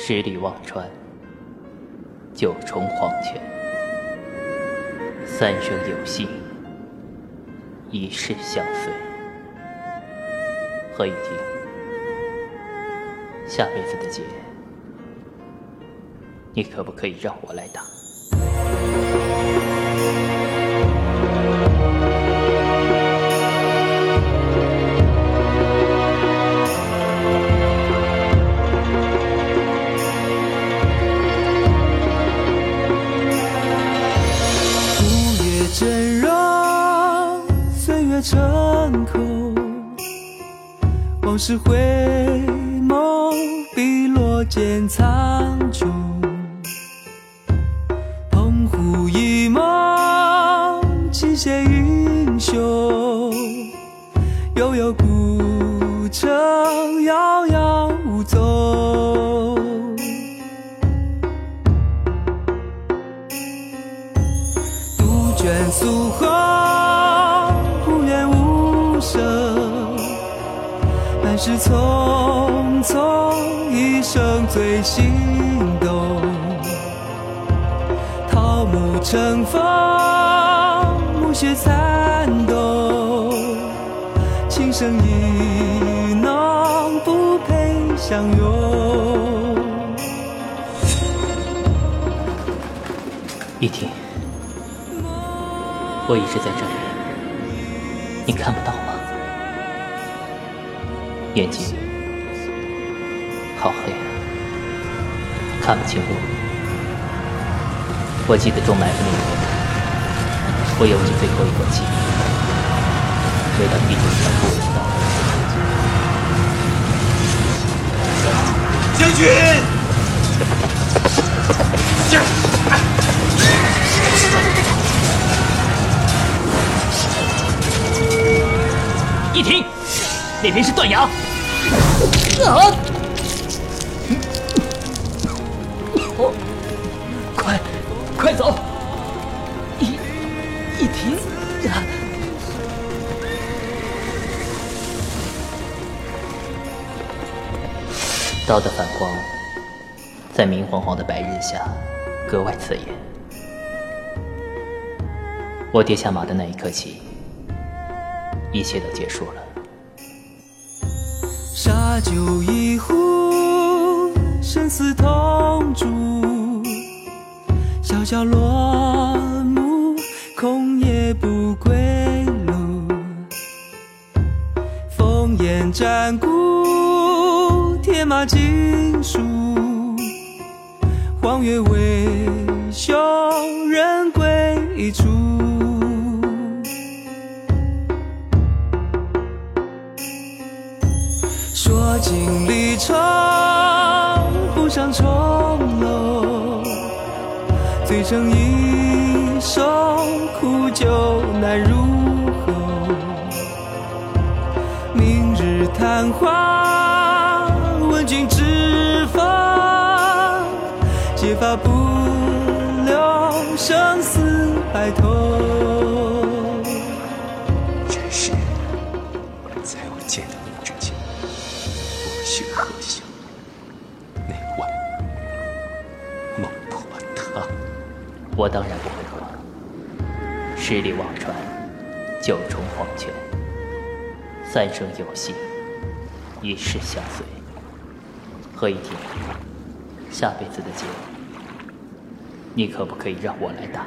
十里忘川，九重黄泉，三生有幸，一世相随。何以听，下辈子的劫，你可不可以让我来打？岁月成空，往事回眸，碧落见苍穹。澎湖一梦，旗写英雄，悠悠古城，遥遥半世匆匆，一生最心动。桃木成风，暮雪残冬。情深意浓，不配相拥。一婷，我一直在这里，你看不到吗？眼睛好黑啊，看不清路。我记得中埋伏那天，我有着最后一口气，回到地中山步道。将军，一停，那边是断崖。啊！快，快走！一一停啊！刀的反光，在明晃晃的白日下格外刺眼。我跌下马的那一刻起，一切都结束了。酒一壶，生死同烛。小小落幕，空也不归路。烽烟战鼓，铁马金属。荒月为兄，人归处。尽离愁，不上重楼，醉成一首苦酒难入喉。明日昙花，问君知否？结发不留，生死白头。我当然不会喝。十里忘川，九重黄泉，三生有幸，一世相随。何以天，下辈子的劫，你可不可以让我来打？